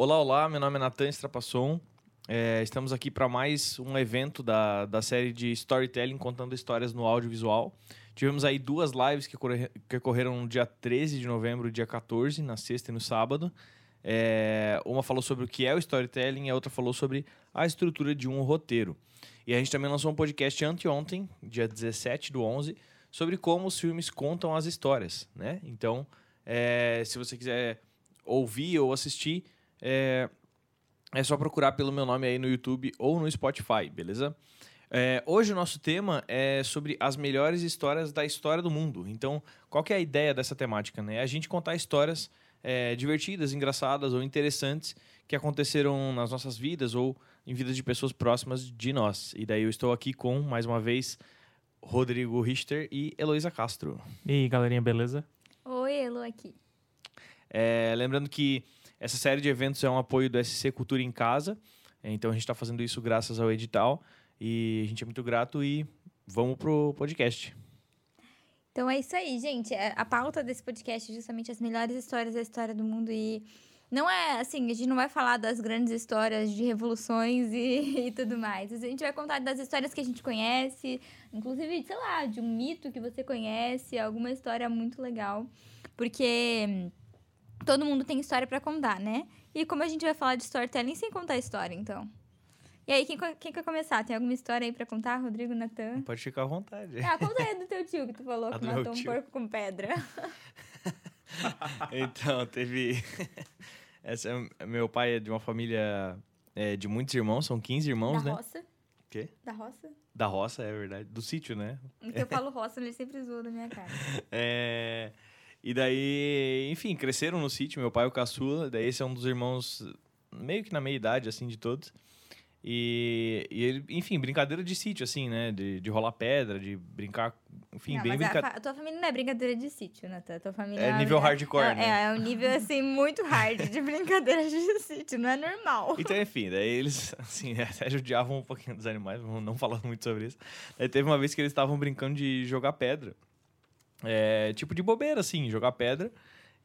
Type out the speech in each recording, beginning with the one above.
Olá, olá, meu nome é Natan Strapasson. É, estamos aqui para mais um evento da, da série de storytelling contando histórias no audiovisual. Tivemos aí duas lives que, ocorre, que ocorreram no dia 13 de novembro e dia 14, na sexta e no sábado. É, uma falou sobre o que é o storytelling e a outra falou sobre a estrutura de um roteiro. E a gente também lançou um podcast anteontem, dia 17 do 11, sobre como os filmes contam as histórias, né? Então, é, se você quiser ouvir ou assistir, é, é só procurar pelo meu nome aí no YouTube ou no Spotify, beleza? É, hoje o nosso tema é sobre as melhores histórias da história do mundo. Então, qual que é a ideia dessa temática? Né? É a gente contar histórias é, divertidas, engraçadas ou interessantes que aconteceram nas nossas vidas ou em vidas de pessoas próximas de nós. E daí eu estou aqui com, mais uma vez, Rodrigo Richter e Heloísa Castro. E aí, galerinha, beleza? Oi, Elo aqui. É, lembrando que essa série de eventos é um apoio do SC Cultura em Casa. Então a gente está fazendo isso graças ao edital. E a gente é muito grato e vamos pro podcast. Então é isso aí, gente. É, a pauta desse podcast é justamente as melhores histórias da história do mundo. E não é assim, a gente não vai falar das grandes histórias de revoluções e, e tudo mais. A gente vai contar das histórias que a gente conhece, inclusive, sei lá, de um mito que você conhece, alguma história muito legal. Porque todo mundo tem história para contar, né? E como a gente vai falar de storytelling sem contar história, então. E aí, quem, quem quer começar? Tem alguma história aí pra contar? Rodrigo, Natan? Pode ficar à vontade. Ah, conta aí do teu tio que tu falou A que matou um porco com pedra. então, teve. Essa, meu pai é de uma família é, de muitos irmãos, são 15 irmãos, da né? roça. Quê? Da roça? Da roça, é verdade. Do sítio, né? Então eu falo roça, ele sempre zoa da minha cara. É, E daí, enfim, cresceram no sítio, meu pai é o caçula, daí esse é um dos irmãos meio que na meia idade, assim, de todos. E, e ele, enfim, brincadeira de sítio, assim, né? De, de rolar pedra, de brincar, enfim, não, bem brincadeira. a tua família não é brincadeira de sítio, Natan. A tua família É uma- nível hardcore, é, né? É, é um nível, assim, muito hard de brincadeira de sítio. Não é normal. Então, enfim, daí eles, assim, até judiavam um pouquinho dos animais, vamos não falar muito sobre isso. Daí teve uma vez que eles estavam brincando de jogar pedra. É, tipo de bobeira, assim, jogar pedra.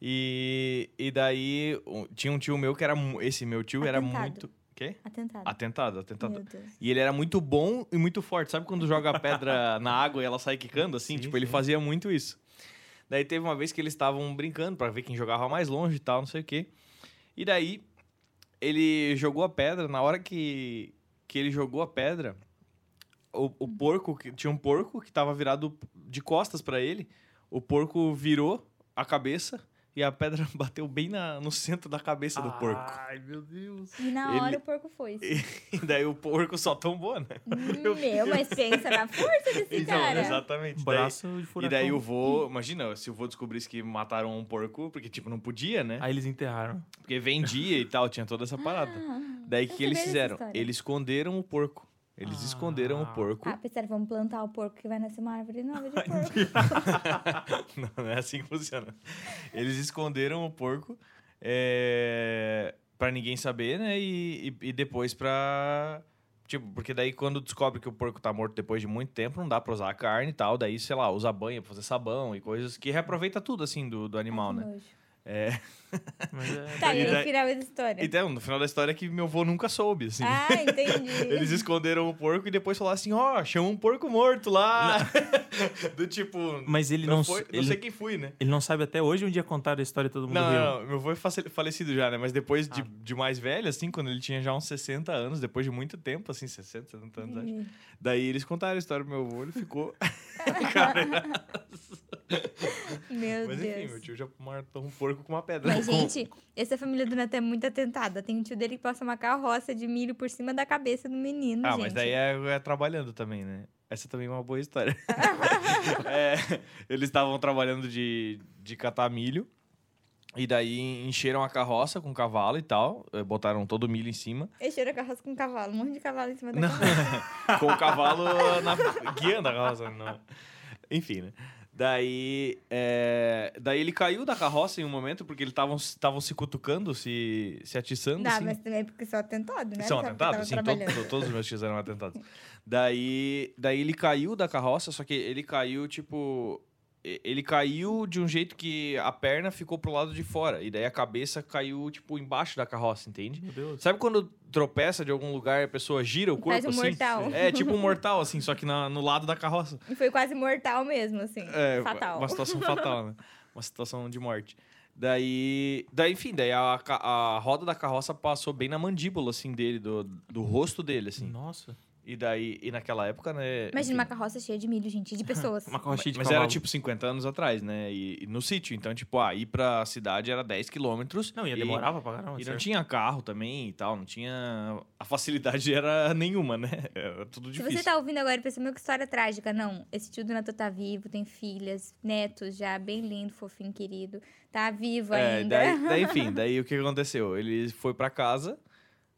E, e daí um- tinha um tio meu que era. mu- Esse meu tio era Atentado. muito. Quê? Atentado. Atentado, atentado. Meu Deus. E ele era muito bom e muito forte. Sabe quando joga a pedra na água e ela sai quicando assim? Sim, tipo, ele sim. fazia muito isso. Daí teve uma vez que eles estavam brincando pra ver quem jogava mais longe e tal, não sei o quê. E daí ele jogou a pedra. Na hora que, que ele jogou a pedra, o, o porco, que- tinha um porco que tava virado de costas pra ele. O porco virou a cabeça e a pedra bateu bem na, no centro da cabeça do porco. Ai, meu Deus. E na Ele- hora o porco foi. E daí o porco só tombou, né? Meu, mas pensa na força desse Então, cara. exatamente. Daí- Braço de e furacão. daí o vô, imagina, se o vô descobrisse que mataram um porco, porque, tipo, não podia, né? Aí eles enterraram. Porque vendia e tal, tinha toda essa parada. Ah, daí o eu que, que eles dessa fizeram? história. Eles esconderam o porco. Eles Ah. esconderam o porco. Ah, pensaram, vamos plantar o porco que vai nascer uma árvore nova de porco. não, não é assim que funciona. Eles esconderam o porco é, para ninguém saber, né? E, e, e depois pra. Tipo, porque daí quando descobre que o porco tá morto depois de muito tempo, não dá pra usar a carne e tal. Daí, sei lá, usa banha pra fazer sabão e coisas que reaproveita tudo, assim, do, do animal, que né? nojo. É. Mas é... Tá, E no final da história? Então, no final da história é que meu avô nunca soube, assim. Ah, entendi. Eles esconderam o porco e depois falaram assim, ó, chama um porco morto lá. Do tipo... Mas ele não, não, foi, não ele, sei quem fui, né? ele não sabe até hoje um dia contar a história e todo mundo Não, não, não, meu avô é falecido já, né? Mas depois de, Ah. de mais velho, assim, quando ele tinha já uns 60 anos, depois de muito tempo, assim, 60, 70 anos, acho. Daí eles contaram a história do meu avô, ele ficou... Cara, Meu mas Deus. enfim, meu tio já matou um porco com uma pedra. Mas, gente, essa família do Neto é muito atentada. Tem um tio dele que passa uma carroça de milho por cima da cabeça do menino, Ah, gente. mas daí é, é trabalhando também, né? Essa também é uma boa história. É, eles estavam trabalhando de, de catar milho. E daí encheram a carroça com cavalo e tal. eh, Botaram todo o milho em cima. Encheram a carroça com cavalo. Um monte de cavalo em cima da carroça. com o cavalo na, guiando a carroça. Não. Enfim, né? Daí, é, daí ele caiu da carroça em um momento, porque eles estavam se cutucando, se, se atiçando. Não, assim. mas também porque são atentados, né? São atentados? Sim, todo- todos os meus tios eram atentados. Daí, daí ele caiu da carroça, só que ele caiu, tipo, ele caiu de um jeito que a perna ficou pro lado de fora. E daí a cabeça caiu, tipo, embaixo da carroça, entende? Meu Deus. Sabe quando tropeça de algum lugar e a pessoa gira o corpo Faz um assim? mortal. É, tipo um mortal, assim, só que na- no lado da carroça. E foi quase mortal mesmo, assim. É, Fatal. uma situação fatal, né? Uma situação de morte. Daí, daí enfim, daí a, a roda da carroça passou bem na mandíbula, assim, dele, do, do rosto dele, assim. Nossa. E daí, e naquela época, né? Imagina enfim, uma carroça cheia de milho, gente, de pessoas. Uma carroça de Mas cavalo. era tipo 50 anos atrás, né? E, e no sítio. Então, tipo, ah, ir pra cidade era 10 quilômetros. Não, ia e- demorar pra pagar, não. E não tinha carro também e tal, não tinha. A facilidade era nenhuma, né? Era tudo Se difícil. você tá ouvindo agora e pensando, meu, que história trágica. Não, esse tio do Nato tá vivo, tem filhas, netos já, bem lindo, fofinho, querido. Tá vivo É, ainda. daí, daí, enfim, daí o que aconteceu? Ele foi pra casa,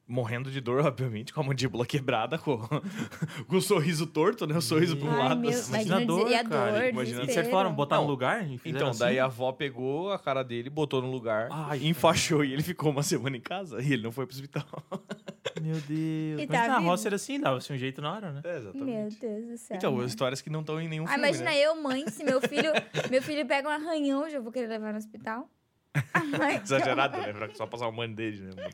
morrendo de dor, obviamente, com a mandíbula quebrada, com, com o sorriso torto, né? O sorriso pra um lado. meu, assim. Imagina a imagina dor, e a cara. dor, Imagina- E vocês falaram botar no lugar? Fizeram Então, daí a assim? avó pegou a cara dele, botou no lugar, Ai, enfaixou e ele ficou uma semana em casa e ele não foi pro hospital. Meu Deus. E Mas tá na vivo? roça era assim, dava-se um jeito na hora, né? É, Meu Deus do céu. Então, né? histórias que não estão em nenhum Ah, filme, imagina né? eu, mãe, se meu filho, meu filho pega um arranhão, já vou querer levar no hospital. Ai, Exagerado, né? Pra só passar o mano dele, né?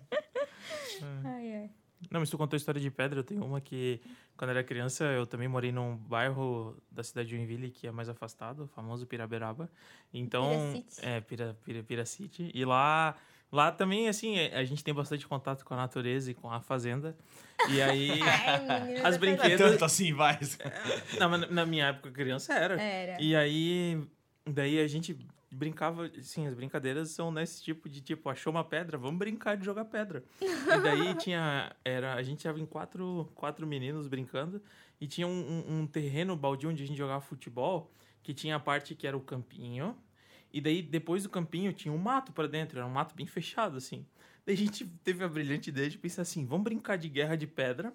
ai, ai. Não, mas tu contou a história de pedra, eu tenho uma que, quando eu era criança, eu também morei num bairro da cidade de Joinville, que é mais afastado, o famoso Piraberaba. Então, Piracity. é, Pira, Pira, Piracity. E lá, lá também, assim, é, a gente tem bastante contato com a natureza e com a fazenda. E aí, Ai, As brinquedas- É Pedro- tanto assim, vai. na, na minha época criança era. Era. E aí, daí a gente brincava, assim, as brincadeiras são nesse tipo de tipo, achou uma pedra, vamos brincar de jogar pedra. e daí tinha, era, a gente estava em quatro, quatro meninos brincando e tinha um, um- um terreno baldio onde a gente jogava futebol, que tinha a parte que era o campinho, e daí depois do campinho tinha um mato para dentro, era um mato bem fechado, assim. Daí a gente teve a brilhante ideia de pensar assim, vamos brincar de guerra de pedra,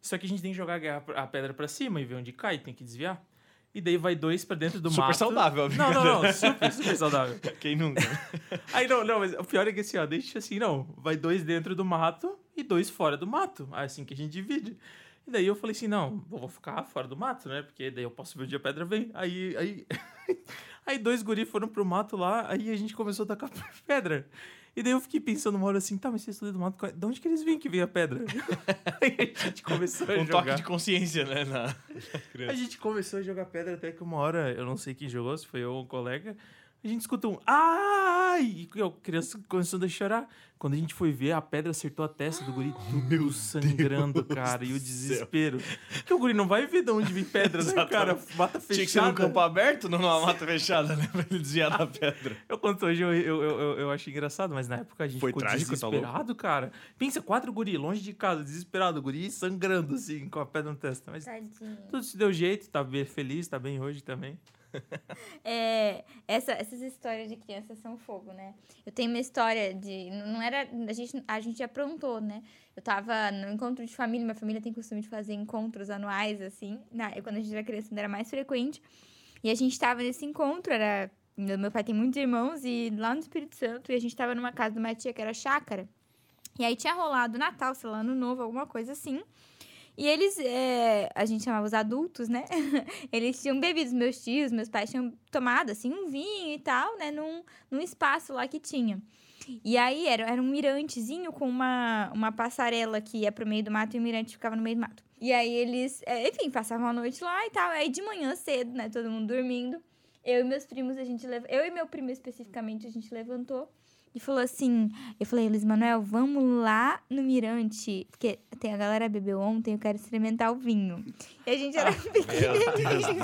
só que a gente tem que jogar a, guerra- a pedra para cima e ver onde cai, tem que desviar. E daí vai dois pra dentro do Super mato. saudável a Não, não, não. Super, super saudável. Quem nunca? Aí não, não, mas o pior é que assim, ó, deixa assim, não. Vai dois dentro do mato e dois fora do mato. É assim que a gente divide. E daí eu falei assim, não, vou ficar fora do mato, né? Porque daí eu posso ver onde a pedra vem. Aí, aí, aí dois guris foram pro mato lá, aí a gente começou a tacar pedra. E daí eu fiquei pensando uma hora assim, tá, mas estão dentro do mato, de onde que eles vêm que vem a pedra? aí a gente começou a Um jogar. toque de consciência, né? Na... A gente começou a jogar pedra até que uma hora, eu não sei quem jogou, se foi eu ou um colega, a gente escutou um ai! E a criança começando a chorar. Quando a gente foi ver, a pedra acertou a testa do guri, tudo sangrando, cara, e o desespero. Porque o guri não vai ver de onde vem pedra, né, cara? Mata fechada. Tinha que ser num campo aberto, não numa mata fechada, né? Pra ele desviar da pedra. Eu conto hoje, eu, eu, eu, eu, eu acho engraçado, mas na época a gente Foi ficou trágico, tá desesperado, cara. Pensa, quatro guri, longe de casa, desesperado, guri sangrando, assim, com a pedra na testa. Mas Tadinho. tudo se deu jeito, tá bem feliz, tá bem hoje também. É, essa- essas histórias de criança são fogo, né? Eu tenho uma história de. Não era. A gente, a gente aprontou, né? Eu tava no encontro de família, minha família tem costume de fazer encontros anuais, assim. Na, quando a gente era criança, ainda era mais frequente. E a gente tava nesse encontro, era. Meu pai tem muitos irmãos, e lá no Espírito Santo, e a gente tava numa casa de uma tia que era chácara. E aí tinha rolado Natal, sei lá, Ano Novo, alguma coisa assim. E eles, é, a gente chamava os adultos, né? Eles tinham bebido, meus tios, meus pais tinham tomado, assim, um vinho e tal, né? Num, num espaço lá que tinha. E aí era, era um mirantezinho com uma, uma passarela que ia pro meio do mato e o mirante ficava no meio do mato. E aí eles, é, enfim, passavam a noite lá e tal. Aí de manhã cedo, né? Todo mundo dormindo. Eu e meus primos, a gente lev... Eu e meu primo especificamente, a gente levantou e falou assim: Eu falei, Luiz Manuel, vamos lá no Mirante, porque tem a galera bebeu ontem, eu quero experimentar o vinho. E a gente era pequenininho.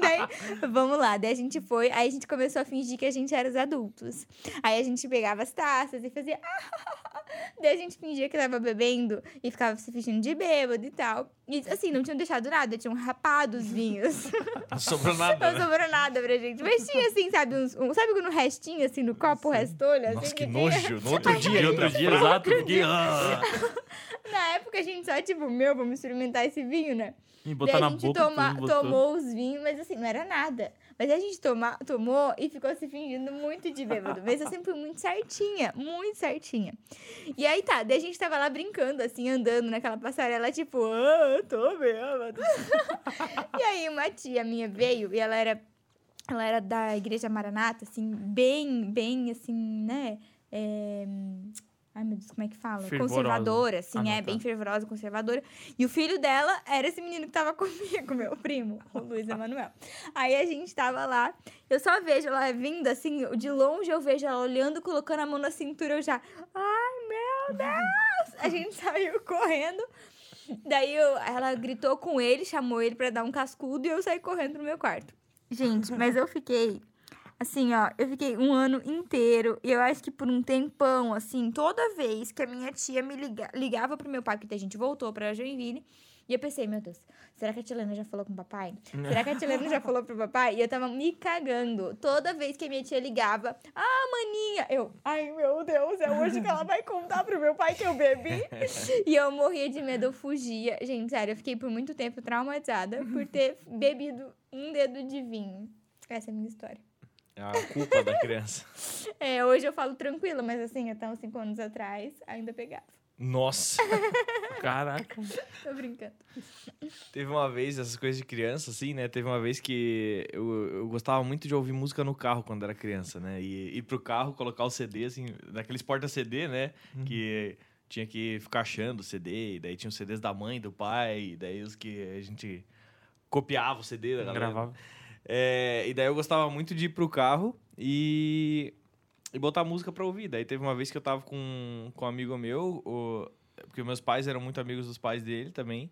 Daí, vamos lá. Daí a gente foi, aí a gente começou a fingir que a gente era os adultos. Aí a gente pegava as taças e fazia. Daí a gente fingia que tava bebendo e ficava se fingindo de bêbado e tal. E assim, não tinham deixado nada, tinham rapado os vinhos. Não sobrou nada, Não né? sobrou nada pra gente. Mas tinha assim, sabe, uns, um, sabe quando restinho assim no copo, o restolho? Assim, Nossa, que nojo. No outro dia, De outro dia, exato, fiquei. ah, Na época a gente só, tipo, meu, vamos experimentar esse vinho, né? E Daí botar a na gente boca. toma- tomou os vinhos, mas assim, não era nada. Mas a gente toma, tomou e ficou se fingindo muito de bêbado. Mas eu sempre fui muito certinha, muito certinha. E aí tá, daí a gente tava lá brincando, assim, andando naquela passarela, tipo, ah, tô bêbado. e aí uma tia minha veio e ela era ela era da igreja Maranata, assim, bem, bem, assim, né? É... Ai, meu Deus, como é que fala? Fervorosa. Conservadora, assim, Ah, é, não, bem tá. fervorosa, conservadora. E o filho dela era esse menino que tava comigo, meu primo, o Luiz Emanuel. Aí a gente tava lá, eu só vejo ela vindo, assim, de longe eu vejo ela olhando, colocando a mão na cintura, eu já, ai, meu Deus! A gente saiu correndo. Daí eu- ela gritou com ele, chamou ele pra dar um cascudo e eu saí correndo pro meu quarto. Gente, mas eu fiquei assim, ó, eu fiquei um ano inteiro e eu acho que por um tempão, assim, toda vez que a minha tia me liga, ligava pro meu pai, porque a gente voltou pra Joinville, e eu pensei, meu Deus, será que a tia Helena já falou com o papai? Será que a tia Helena já falou pro papai? E eu tava me cagando. Toda vez que a minha tia ligava, ah, maninha, eu, ai meu Deus, é hoje que ela vai contar pro meu pai que eu bebi. e eu morria de medo, eu fugia. Gente, sério, eu fiquei por muito tempo traumatizada por ter bebido um dedo de vinho. Essa é a minha história. É a culpa da criança. É, hoje eu falo tranquila, mas assim, até uns 5 anos atrás, ainda pegava. Nossa! Caraca. Tô brincando. Teve uma vez, essas coisas de criança, assim, né? Teve uma vez que eu, eu gostava muito de ouvir música no carro quando era criança, né? E ir pro carro, colocar o CD, assim, naqueles porta-CD, né? Que tinha que ficar achando o CD, e daí tinha os CDs da mãe, do pai, e daí os que a gente copiava o CD da galera. Gravava. É, e daí eu gostava muito de ir pro carro e, e botar música pra ouvir. Daí teve uma vez que eu tava com, com um amigo meu, o- porque meus pais eram muito amigos dos pais dele também.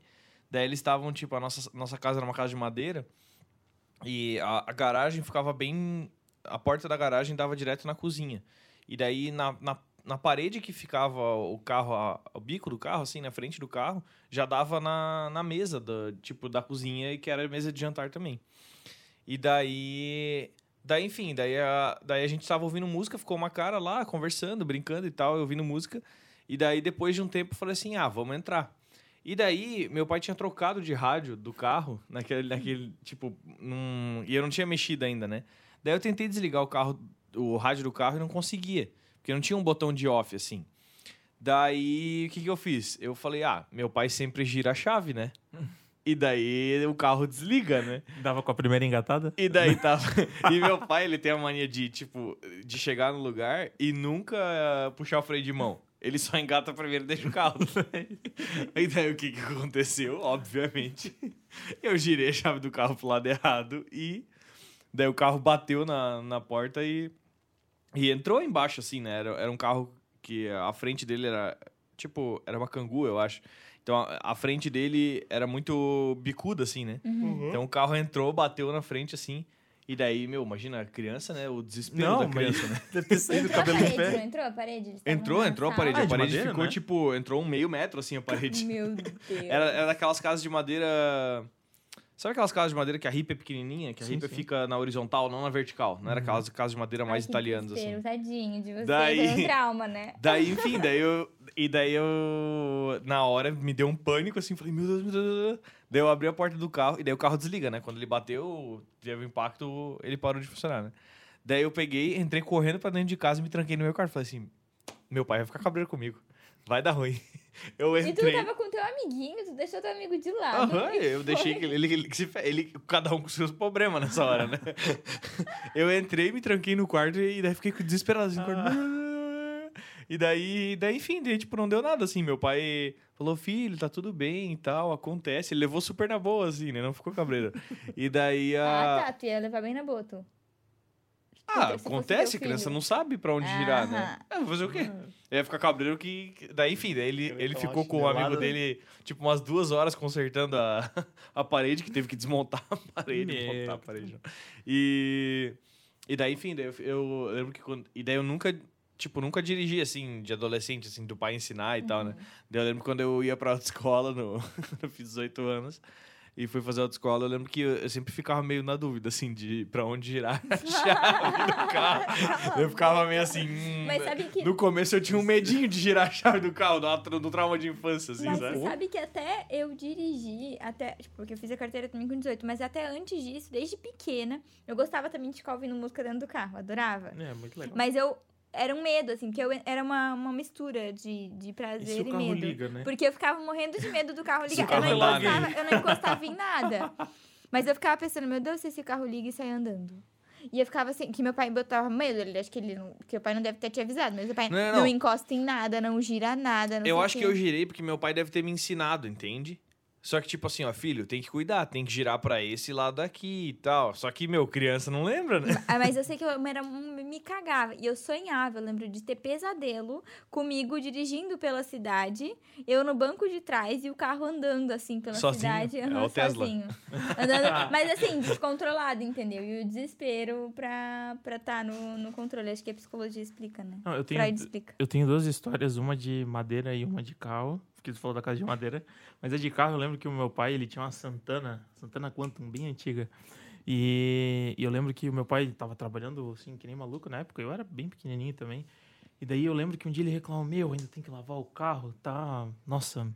Daí eles estavam, tipo, a nossa, nossa casa era uma casa de madeira e a, a garagem ficava bem. A porta da garagem dava direto na cozinha. E daí na, na, na parede que ficava o carro, a- o bico do carro, assim, na frente do carro, já dava na, na mesa, da, tipo, da cozinha, que era mesa de jantar também. E daí. Daí, enfim, daí a, daí a gente tava ouvindo música, ficou uma cara lá, conversando, brincando e tal, eu ouvindo música. E daí, depois de um tempo, eu falei assim: ah, vamos entrar. E daí, meu pai tinha trocado de rádio do carro, naquele, naquele tipo, num, e eu não tinha mexido ainda, né? Daí eu tentei desligar o carro, o rádio do carro e não conseguia, porque não tinha um botão de off, assim. Daí, o que que eu fiz? Eu falei, ah, meu pai sempre gira a chave, né? E daí o carro desliga, né? Dava com a primeira engatada? E daí tava. e meu pai, ele tem a mania de, tipo, de chegar no lugar e nunca puxar o freio de mão. Ele só engata primeiro e deixa o carro. e daí o que, que aconteceu? Obviamente. Eu girei a chave do carro pro lado errado e daí o carro bateu na, na porta e, e entrou embaixo, assim, né? Era, era um carro que a frente dele era. Tipo, era uma cangu, eu acho. Então a, a frente dele era muito bicuda, assim, né? Então o carro entrou, bateu na frente assim. E daí, meu, imagina a criança, né? O desespero Não, da criança, né? Deve ter saído o cabelo parede, não pé. entrou a parede? Entrou, entrou a parede. Ah, a de parede madeira, ficou, né? tipo, entrou um meio metro assim a parede. Meu Deus. Era, era daquelas casas de madeira. Sabe aquelas casas de madeira que a ripa é pequenininha? Que a Sim, ripa sim. fica na horizontal, não na vertical. Não era aquelas casas de madeira mais Ai, italianas, assim. Tadinho de você, Daí- deu um trauma, né? Daí, enfim, daí eu. E daí eu. Na hora me deu um pânico assim, falei, meu Deus, meu Deus, meu Deus. Daí eu abri a porta do carro e daí o carro desliga, né? Quando ele bateu, teve um impacto, ele parou de funcionar, né? Daí eu peguei, entrei correndo pra dentro de casa e me tranquei no meu quarto. Falei assim: meu pai vai ficar cabreiro comigo. Vai dar ruim. Eu E tu entrei. tava com teu amiguinho, tu deixou teu amigo de lado. Aham, eu deixei que ele, ele, ele, cada um com seus problemas nessa hora, né? eu entrei, me tranquei no quarto e daí fiquei desesperado assim, quarto. E daí, daí, enfim, daí, tipo, não deu nada, assim. Meu pai falou, filho, tá tudo bem e tal, acontece. Ele levou super na boa, assim, né? Não ficou cabreiro. E daí a. Ah, tá, tu ia levar bem na boa, tu. Ah, Se acontece, criança filho. não sabe pra onde girar, né? Ah, vou fazer o quê? Eu ia ficar cabreiro que. que- Daí, enfim, daí ele, Ele tomar ficou com o amigo chinelada. dele, tipo, umas duas horas consertando a, a parede, que teve que desmontar a parede, Meu montar a parede. E. E daí, enfim, daí eu, eu lembro que quando. E daí eu nunca. Tipo, nunca dirigi, assim, de adolescente, assim, do pai ensinar e tal, né? Daí eu lembro quando eu ia pra autoescola, no... eu fiz 18 anos, e fui fazer autoescola, eu lembro que eu, eu sempre ficava meio na dúvida, assim, de pra onde girar a chave do carro. Eu ficava meio assim... hum, Mas sabe que- No começo eu tinha um medinho de girar a chave do carro, do, do trauma de infância, assim, Mas sabe? você sabe que até eu dirigi, até, tipo, porque eu fiz a carteira também com 18, mas até antes disso, desde pequena, eu gostava também de ficar ouvindo música dentro do carro, adorava. É, muito legal. Mas eu era um medo, assim, porque eu era uma, uma mistura de, de E prazer o e, carro medo. liga, né? Porque eu ficava morrendo de medo do carro ligar. carro eu, não encostava, eu não encostava em nada. Mas eu ficava pensando, meu Deus, se esse carro liga e sai andando. E eu ficava assim, que meu pai botava medo. Ele acho que ele não, que o pai não deve ter te avisado, mas o pai Não, não, não, não. encosta em nada, não gira nada. Eu acho que eu girei porque meu pai deve ter me ensinado, entende? Só que, tipo assim, ó, filho, tem que cuidar, tem que girar pra esse lado aqui e tal. Só que, meu, criança não lembra, né? Ah, mas eu sei que eu era um, me cagava. E eu sonhava, eu lembro de ter pesadelo comigo dirigindo pela cidade, eu no banco de trás e o carro andando assim pela Sozinho? cidade. É aham, o Tesla. sozinho. Andando- mas assim, descontrolado, entendeu? E o desespero pra estar tá no, no controle. Acho que a psicologia explica, né? Não, eu tenho, Freud explica. eu tenho duas histórias, uma de madeira e uma de carro. Porque tu falou da casa de madeira. Mas a de carro, eu lembro que o meu pai, ele tinha uma Santana, Santana Quantum, bem antiga. E, e eu lembro que o meu pai tava trabalhando, assim, que nem maluco na época. Eu era bem pequenininho também. E daí eu lembro que um dia ele reclamou, meu, ainda tem que lavar o carro, tá... Nossa,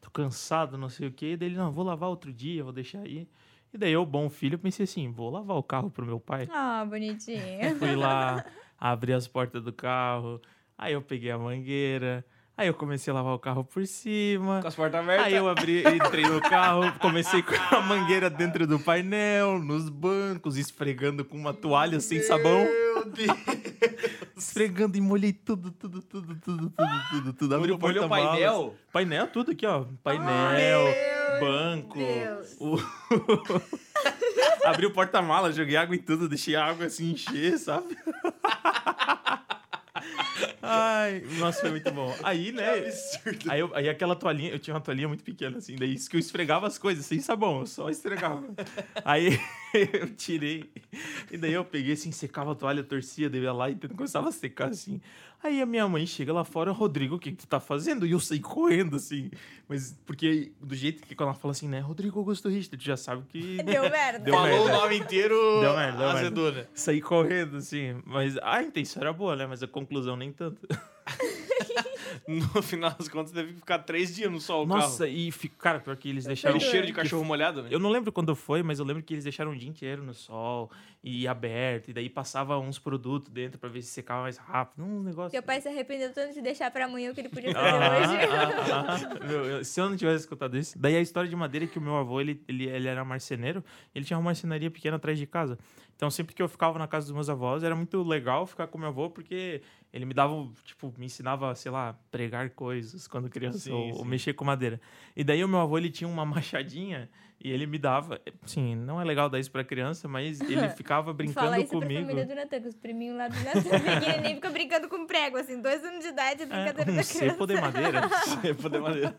tô cansado, não sei o quê. E daí ele, não, vou lavar outro dia, vou deixar aí. E daí eu, bom filho, pensei assim, vou lavar o carro pro meu pai. Ah, bonitinho. Fui lá, abri as portas do carro, aí eu peguei a mangueira, aí eu comecei a lavar o carro por cima. Com as portas abertas. Aí eu abri, entrei no carro, comecei com a mangueira dentro do painel, nos bancos, esfregando com uma toalha sem sabão. Meu Deus. Esfregando e molhei tudo, tudo, tudo, tudo, tudo, tudo, tudo. Abri o porta-malas. painel? Painel, tudo aqui, ó. Painel, Meu banco. Deus. o- Abri o porta-malas, joguei água em tudo, deixei a água assim encher, sabe? Ai, nossa, foi muito bom. Aí, né? absurdo. Aí, eu- aí aquela toalhinha, eu tinha uma toalhinha muito pequena, assim, daí isso que eu esfregava as coisas sem sabão, eu só esfregava. aí eu tirei, e daí eu peguei assim, secava a toalha, torcia, daí ia lá e começava a secar assim. Aí a minha mãe chega lá fora, Rodrigo, o que, que tu tá fazendo? E eu saí correndo, assim. Mas porque do jeito que quando ela fala assim, né, Rodrigo Augusto Richter, tu já sabe que. Deu merda. Deu Falou merda. o nome inteiro, Deu merda, deu merda. azedou, né? Saí correndo, assim. Mas a intenção era boa, né? Mas a conclusão nem tanto. No final das contas, teve que ficar três dias no sol o Nossa, e, fi- cara, pior que eles deixaram. carro. Aquele cheiro de cachorro molhado, né? Eu não lembro quando foi, mas eu lembro que eles deixaram o dia inteiro no sol e aberto. E daí passava uns produtos dentro pra ver se secava mais rápido. Um negócio. Teu pai se arrependeu tanto de deixar pra amanhã o que ele podia fazer Ah, hoje. ah, ah. Meu, eu- se eu não tivesse escutado isso. Daí a história de madeira é que o meu avô, ele, ele, ele era marceneiro, ele tinha uma marcenaria pequena atrás de casa. Então sempre que eu ficava na casa dos meus avós, era muito legal ficar com meu avô, porque ele me dava, tipo, me ensinava, sei lá, pregar coisas quando criança, Sim, ou, ou sim. mexer com madeira. E daí o meu avô, ele tinha uma machadinha e ele me dava, sim, não é legal dar isso pra criança, mas ele ficava brincando Fala isso pra comigo. família do Natan, que os priminhos lá do Natan pequenininho ficam brincando com prego, assim, dois anos de idade, É, brincadeira um da criança. cepo de madeira. Cepo de madeira.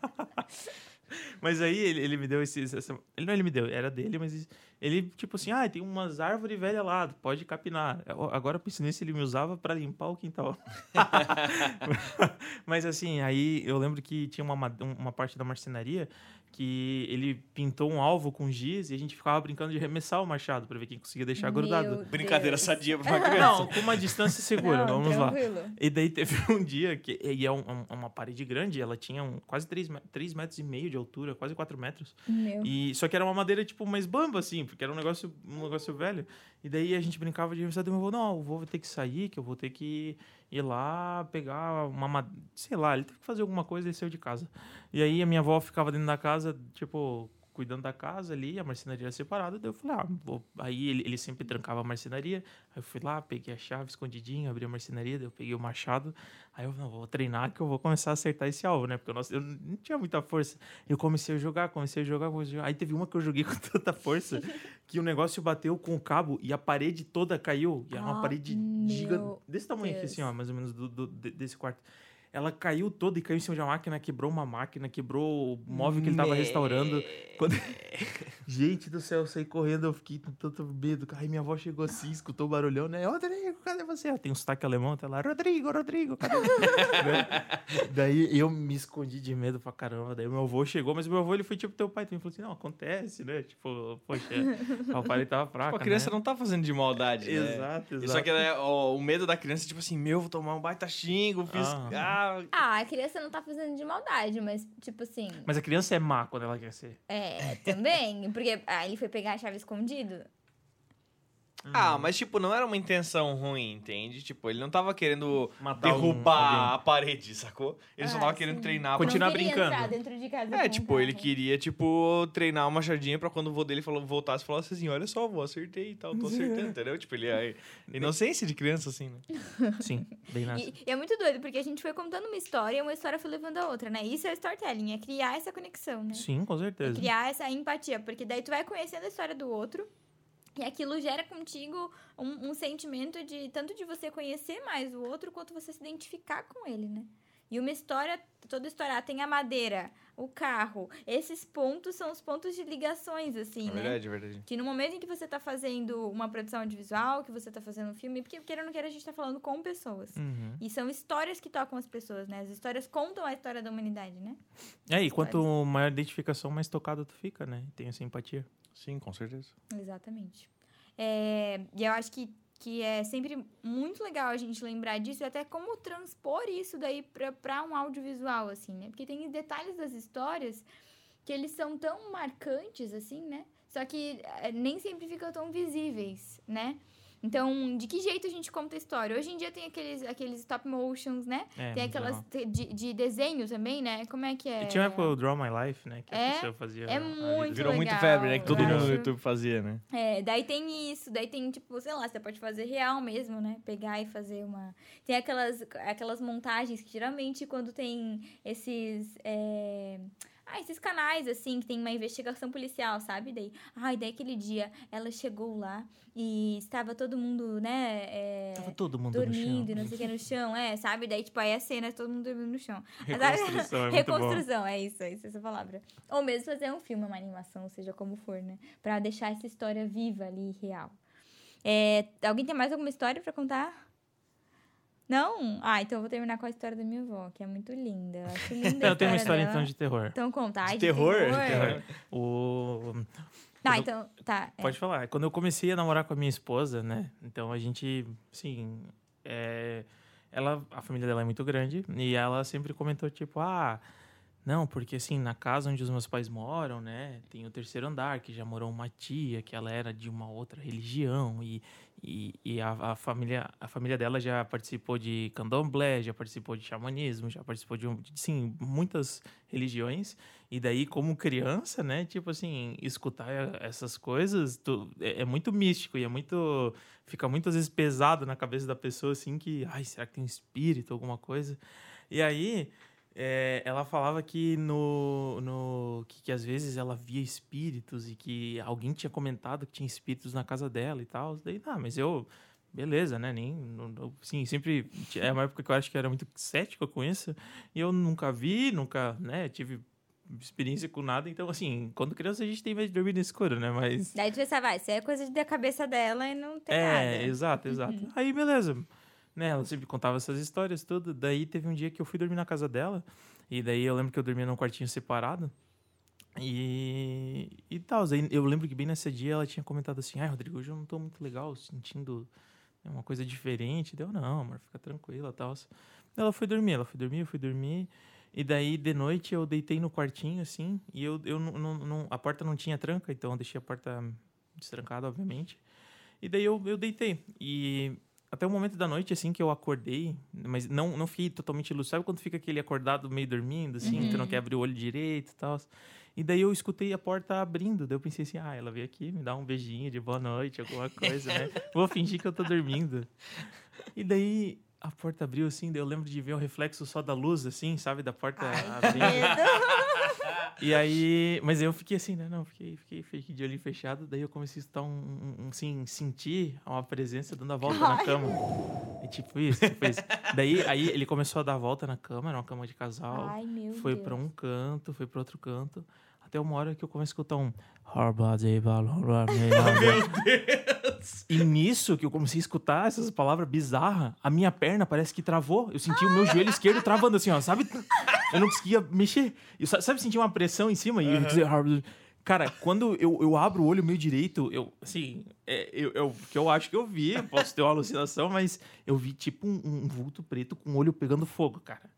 Mas aí ele, ele me deu esse. essa- ele não ele me deu, era dele, mas ele, tipo assim, ah, tem umas árvores velhas lá, pode capinar. Eu- Agora pensando nisso, ele me usava pra limpar o quintal. mas assim, aí eu lembro que tinha uma, ma- uma parte da marcenaria que ele pintou um alvo com giz e a gente ficava brincando de arremessar o machado pra ver quem conseguia deixar Meu grudado. Brincadeira Deus. sadia pra uma criança. Não, com uma distância segura, Não, vamos lá. tranquilo. E daí teve um dia que e é um- um- uma parede grande, ela tinha um- quase 3, metros e meio de altura, quase 4 metros. Meu. E só que era uma madeira tipo mais bamba assim, porque era um negócio, um negócio velho. E daí a gente brincava de aniversário do meu avô, não, eu vou ter que sair, que eu vou ter que ir lá pegar uma, ma- sei lá, ele teve que fazer alguma coisa e saiu de casa. E aí a minha avó ficava dentro da casa, tipo, cuidando da casa ali, a marcenaria era separada. Daí eu falei, ah, vou... aí ele, ele sempre trancava a marcenaria. Aí eu fui lá, peguei a chave escondidinho, abri a marcenaria, daí eu peguei o machado. Aí eu não, vou treinar que eu vou começar a acertar esse alvo, né? Porque eu não, eu não tinha muita força. Eu comecei a jogar, comecei a jogar, comecei a jogar. Aí teve uma que eu joguei com tanta força que o negócio bateu com o cabo e a parede toda caiu. E era uma Ah, parede gigante, desse tamanho aqui, Deus. assim, ó, mais ou menos do, do- de- desse quarto. Ela caiu toda e caiu em cima de uma máquina, quebrou uma máquina, quebrou o móvel que ele tava restaurando. Quando- Gente do céu, eu saí correndo, eu fiquei com tanto medo. Aí minha avó chegou assim, escutou o barulhão, né? Rodrigo, cadê você? Ela tem um sotaque alemão, tá lá, Rodrigo, Rodrigo, cadê você? Né? Daí eu me escondi de medo pra caramba. Daí meu avô chegou, mas meu avô ele foi tipo teu pai, então ele falou assim: não, acontece, né? Tipo, poxa, o pai ele tava fraco. Tipo, a criança né? não tá fazendo de maldade, né? Exato, exato. Só que né, ó, o medo da criança, tipo assim, meu, vou tomar um baita xingo, fiz... Ah. Ah, Ah, a criança não tá fazendo de maldade, mas, tipo assim, Mas a criança é má quando ela quer ser. é, também. Porque ah, ele foi pegar a chave escondido. Ah, mas tipo, não era uma intenção ruim, entende? Tipo, ele não tava querendo Matar um- derrubar alguém. a parede, sacou? Ele só Ah, tava querendo sim. treinar Não pra... Continuar brincando. entrar dentro de casa É, tipo, um ele queria, tipo, treinar uma machadinha pra quando o vô dele falou, voltasse e falasse assim, olha só, vô, acertei e tal, tô acertando, entendeu? Tipo, ele é inocência de criança, assim, né? Sim, bem nessa. E, e é muito doido, porque a gente foi contando uma história e uma história foi levando a outra, né? Isso é storytelling, é criar essa conexão, né? Sim, com É certeza. criar essa empatia, porque daí tu vai conhecendo a história do outro e aquilo gera contigo um, um sentimento de tanto de você conhecer mais o outro quanto você se identificar com ele, né? E uma história, toda história ah, tem a madeira, o carro. Esses pontos são os pontos de ligações, assim, É né? verdade, é verdade. Que no momento em que você tá fazendo uma produção audiovisual, que você tá fazendo um filme, porque queira ou não queira, a gente tá falando com pessoas. Uhum. E são histórias que tocam as pessoas, né? As histórias contam a história da humanidade, né? É, e quanto maior identificação, mais tocado tu fica, né? Tem essa empatia. Sim, com certeza. Exatamente. É, e eu acho que, que é sempre muito legal a gente lembrar disso e até como transpor isso daí pra um audiovisual, assim, né? Porque tem detalhes das histórias que eles são tão marcantes, assim, né? Só que eh, nem sempre ficam tão visíveis, né? Então, de que jeito a gente conta a história? Hoje em dia tem aqueles, aqueles stop motions, né? É, tem muito aquelas de, de desenho também, né? Como é que é? E tinha uma época o Draw My Life, né? Que É, a pessoa fazia. é muito Virou muito legal, febre, né? Que todo mundo no acho. YouTube fazia, né? É, daí tem isso, daí tem, tipo, sei lá, você pode fazer real mesmo, né? Pegar e fazer uma. Tem aquelas, aquelas montagens que geralmente quando tem esses. é, Ah, esses canais, assim, que tem uma investigação policial, sabe? Daí, ai, daí aquele dia ela chegou lá e estava todo mundo, né? é, Tava todo mundo dormindo e não sei o que no chão, é, sabe? Daí, tipo, aí a cena, todo mundo dormindo no chão. Reconstrução, é. Reconstrução, é isso, é isso, essa palavra. Ou mesmo fazer um filme, uma animação, seja como for, né? Pra deixar essa história viva ali, real. É, alguém tem mais alguma história pra contar? Não? Ah, então eu vou terminar com a história da minha avó, que é muito linda. Eu acho linda a Eu tenho uma história dela. então de terror. Então conta. Ai, De terror? Terror. O... Tá, Eu- então, tá. é. Pode falar. Quando eu comecei a namorar com a minha esposa, né? Então a gente, sim, é, ela, a família dela é muito grande e ela sempre comentou tipo, ah, não, porque assim na casa onde os meus pais moram, né, tem o terceiro andar que já morou uma tia que ela era de uma outra religião e, e, e a, a família a família dela já participou de candomblé, já participou de xamanismo, já participou de, sim muitas religiões e daí, como criança, né? Tipo assim, escutar essas coisas tu- é, é muito místico e é muito. Fica muitas vezes pesado na cabeça da pessoa, assim, que. Ai, será que tem um espírito, alguma coisa? E aí, é, ela falava que no. no que, que às vezes ela via espíritos e que alguém tinha comentado que tinha espíritos na casa dela e tal. Daí, ah, mas eu. Beleza, né? Nem, não- não- sim, sempre. É uma época que eu acho que era muito cético com isso. E eu nunca vi, nunca, né? Tive experiência com nada. Então, assim, quando criança a gente tem medo de dormir no escuro, né? Mas. Daí tu pensava, vai, isso é coisa da cabeça dela e não tem É, nada. exato, exato. Aí, beleza. Né, ela sempre contava essas histórias, tudo. Daí teve um dia que eu fui dormir na casa dela. E daí eu lembro que eu dormia num quartinho separado. E, e tal. Eu lembro que bem nesse dia ela tinha comentado assim: Ai, Rodrigo, hoje eu não tô muito legal, sentindo uma coisa diferente. Deu, não, amor, fica tranquila tal. Ela foi dormir, ela foi dormir, eu fui dormir. E daí, de noite, eu deitei no quartinho, assim, e eu, eu não, não, não- a porta não tinha tranca, então eu deixei a porta destrancada, obviamente. E daí eu, eu deitei. E até o momento da noite, assim, que eu acordei, mas não, não fiquei totalmente lúcido. Sabe quando fica aquele acordado meio dormindo, assim, tu não Uhum. quer abrir o olho direito e tal? E daí eu escutei a porta abrindo. Daí eu pensei assim, ah, ela veio aqui me dar um beijinho de boa noite, alguma coisa, né? Vou fingir que eu tô dormindo. E daí a porta abriu, assim, daí eu lembro de ver o reflexo só da luz, assim, sabe? Da porta abrindo. E aí, mas eu fiquei assim, né? Não, fiquei, fiquei, fiquei de olho fechado. Daí eu comecei a escutar um, um, assim, sentir uma presença dando a volta na cama. É tipo isso, tipo isso. Daí, aí ele começou a dar a volta na cama, era uma cama de casal. Ai, meu foi pra um canto, foi pra outro canto. Até uma hora que eu começo a escutar um. Meu Deus! E nisso que eu comecei a escutar essas palavras bizarras, a minha perna parece que travou. Eu senti o meu joelho esquerdo travando assim, ó, sabe? Eu não conseguia mexer. Eu, sa- sabe sentir uma pressão em cima? E eu dizia, Cara, quando eu, eu abro o olho meio direito, eu, assim, é, eu, eu, que eu acho que eu vi, posso ter uma alucinação, mas eu vi tipo um, um vulto preto com o olho pegando fogo, cara.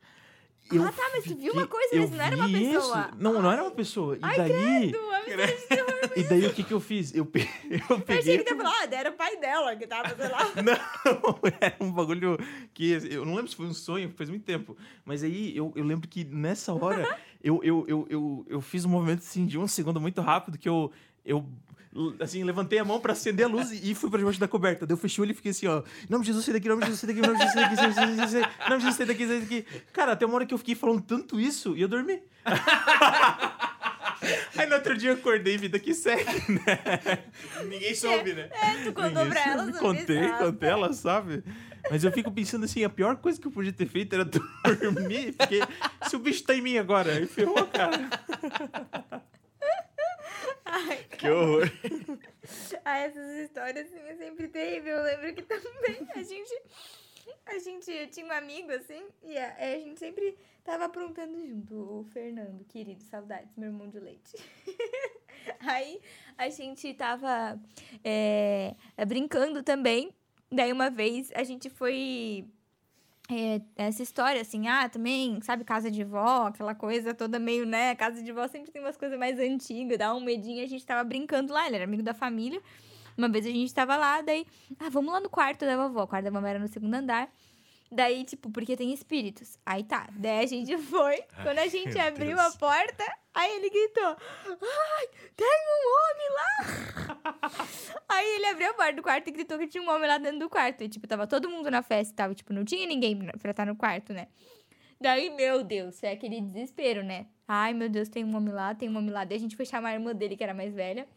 Eu Ah, tá, mas tu viu uma coisa, mas não era uma vi pessoa. Não, não era uma pessoa. E daí. Credo, a mistura de terror. E daí o que que eu fiz? Eu, pe... eu Eu peguei. achei que tava ah, era o pai dela que tava, sei lá. Não, era um bagulho que eu não lembro se foi um sonho, faz muito tempo. Mas aí eu, eu lembro que nessa hora eu, eu, eu, eu, eu fiz um movimento assim de um segundo muito rápido que eu. eu assim, levantei a mão pra acender a luz e fui pra debaixo da coberta. Daí eu fechei o olho e fiquei assim, ó. De Jesus, sai daqui, de Jesus, sai daqui, de Jesus, sai daqui, sai daqui, sai de Jesus, sai daqui, sai daqui. Cara, até uma hora que eu fiquei falando tanto isso e eu dormi. Aí no outro dia eu acordei, vida que segue, né? Ninguém soube, né? É, tu contou Ninguém pra ela sabe. Contei, isso. Ah, contei, ela sabe. Mas eu fico pensando assim, a pior coisa que eu podia ter feito era dormir, porque se o bicho tá em mim agora, aí ferrou, cara. Ai, Que horror. Ah, essas histórias assim, é sempre terrível. Eu lembro que também a gente. A gente tinha um amigo assim, e a, a gente sempre tava aprontando junto. O Fernando, querido, saudades, meu irmão de leite. Aí a gente tava é, brincando também. Daí uma vez a gente foi. é, essa história, assim, ah, também, sabe, casa de vó, aquela coisa toda meio, né? Casa de vó sempre tem umas coisas mais antigas, dá um medinho. A gente tava brincando lá, ele era amigo da família. Uma vez a gente tava lá, daí, ah, vamos lá no quarto da vovó. O quarto da vovó era no segundo andar. Daí, tipo, porque tem espíritos. Aí tá. Daí a gente foi. Quando a gente meu abriu Deus. a porta, aí ele gritou: Ai, tem um homem lá! aí ele abriu a porta do quarto e gritou que tinha um homem lá dentro do quarto. E, tipo, tava todo mundo na festa e tava, tipo, não tinha ninguém pra- pra estar no quarto, né? Daí, meu Deus, é aquele desespero, né? Ai, meu Deus, tem um homem lá, tem um homem lá. Daí a gente foi chamar a irmã dele, que era mais velha.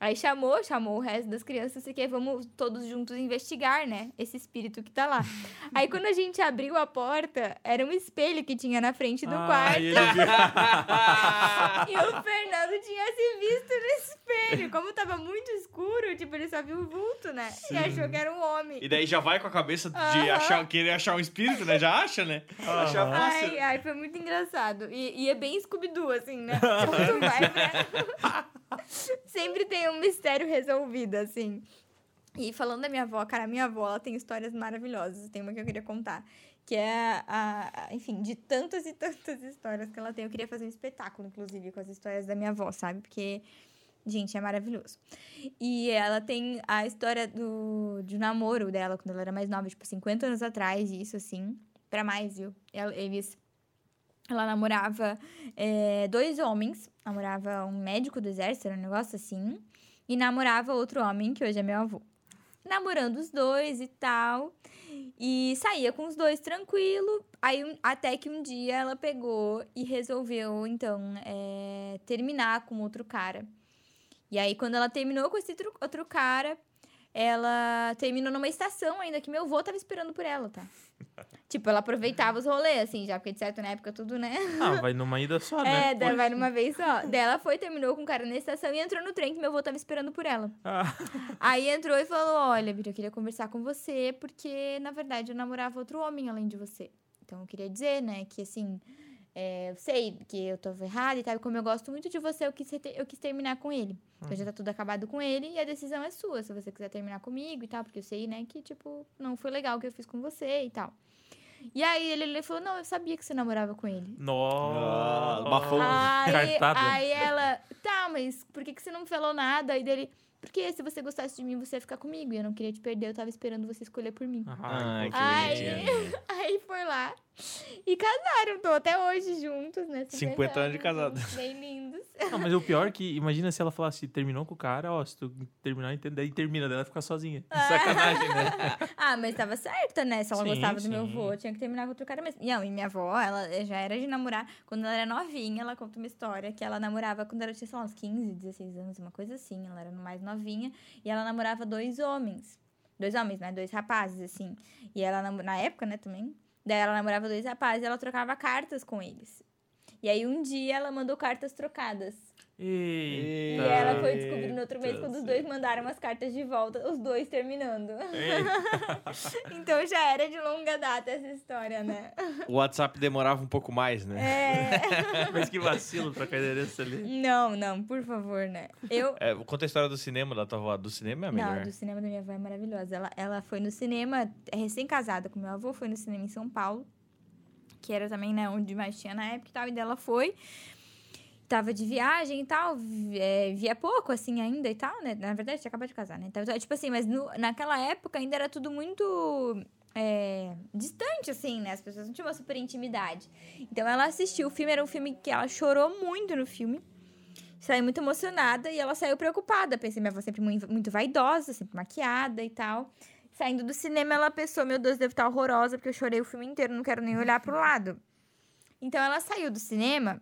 Aí chamou, chamou o resto das crianças e que vamos todos juntos investigar, né? Esse espírito que tá lá. Aí quando a gente abriu a porta, era um espelho que tinha na frente do quarto. Ai, ele. E o Fernando tinha se visto no espelho. Como tava muito escuro, tipo, ele só viu o vulto, né? E achou que era um homem. E daí já vai com a cabeça de Aham. achar, querer achar um espírito, né? Já acha, né? Achar Aham. fácil. Ai, ai, foi muito engraçado. E, e é bem Scooby-Doo, assim, né? Tu vai pra... Sempre tem um mistério resolvido, assim. E falando da minha avó, cara, a minha avó, ela tem histórias maravilhosas. Tem uma que eu queria contar. Que é, a, a- enfim, de tantas e tantas histórias que ela tem. Eu queria fazer um espetáculo, inclusive, com as histórias da minha avó, sabe? Porque, gente, é maravilhoso. E ela tem a história do, namoro dela, quando ela era mais nova, tipo, 50 anos atrás, isso, assim. Pra mais, viu? Ela- Eles... Ela namorava é, dois homens. Namorava um médico do exército, era um negócio assim. E namorava outro homem, que hoje é meu avô. Namorando os dois e tal. E saía com os dois tranquilo. Aí, até que um dia ela pegou e resolveu, então, é, terminar com outro cara. E aí, quando ela terminou com esse outro cara, ela terminou numa estação ainda, que meu avô tava esperando por ela, tá? tipo, ela aproveitava os rolês, assim, já, porque de certo na época tudo, né? Ah, vai numa ida só, né? É, daí vai numa vez só. Daí ela foi, terminou com o cara na estação e entrou no trem que meu avô tava esperando por ela. Ah, Aí entrou e falou: Olha, Bira, eu queria conversar com você, porque na verdade eu namorava outro homem além de você. Então eu queria dizer, né, que assim, é, eu sei que eu tô errada e tal, e como eu gosto muito de você, eu quis, eu quis terminar com ele. Então já tá tudo acabado com ele e a decisão é sua, se você quiser terminar comigo e tal, porque eu sei, né, que tipo, não foi legal o que eu fiz com você e tal. E aí ele, ele falou: Não, eu sabia que você namorava com ele. Nossa. bafão. Aí, Cartada. aí ela, tá, mas por que, que você não falou nada? Aí dele, porque se você gostasse de mim, você ia ficar comigo. E eu não queria te perder, eu tava esperando você escolher por mim. Ai, que Ai. bonitinha. Aí foi lá. E casaram, tô até hoje juntos, né? 50 anos de casado. Bem lindos. Não, mas o pior é que, imagina se ela falasse, terminou com o cara, ó, se tu terminar, entende, daí termina, daí ela fica sozinha. Sacanagem, né? Ah, mas tava certa, né? Se ela Sim, gostava do meu sim. avô, tinha que terminar com outro cara mesmo. E, não, e minha avó, ela já era de namorar. Quando ela era novinha, ela conta uma história que ela namorava quando ela tinha, sei lá, uns 15, 16 anos, uma coisa assim. Ela era mais novinha. E ela namorava dois homens. Dois homens, né? Dois rapazes, assim. E ela, na época, né, também. Daí ela namorava dois rapazes e ela trocava cartas com eles. E aí um dia ela mandou cartas trocadas. Eita. E ela foi descobrir no outro mês Eita, quando os dois mandaram as cartas de volta, os dois terminando. Então já era de longa data essa história, né? O WhatsApp demorava um pouco mais, né? É. Mas que vacilo pra cair dessa ali. Não, não, por favor, né? Eu. É, conta a história do cinema da tua avó. Do cinema é a melhor. Não, do cinema da minha avó é maravilhosa. Ela, ela foi no cinema, é recém-casada com meu avô, foi no cinema em São Paulo, que era também, né, onde mais tinha na época e tal, e dela foi. Tava de viagem e tal, é, via pouco, assim, ainda e tal, né? Na verdade, tinha acabado de casar, né? Então, tipo assim, mas no- naquela época ainda era tudo muito é, distante, assim, né? As pessoas não tinham uma super intimidade. Então, ela assistiu o filme, era um filme que ela chorou muito no filme. Saiu muito emocionada e ela saiu preocupada. Pensei, minha avó sempre muito, vaidosa, sempre maquiada e tal. Saindo do cinema, ela pensou, meu Deus, deve estar horrorosa, porque eu chorei o filme inteiro, não quero nem olhar pro lado. Então, ela saiu do cinema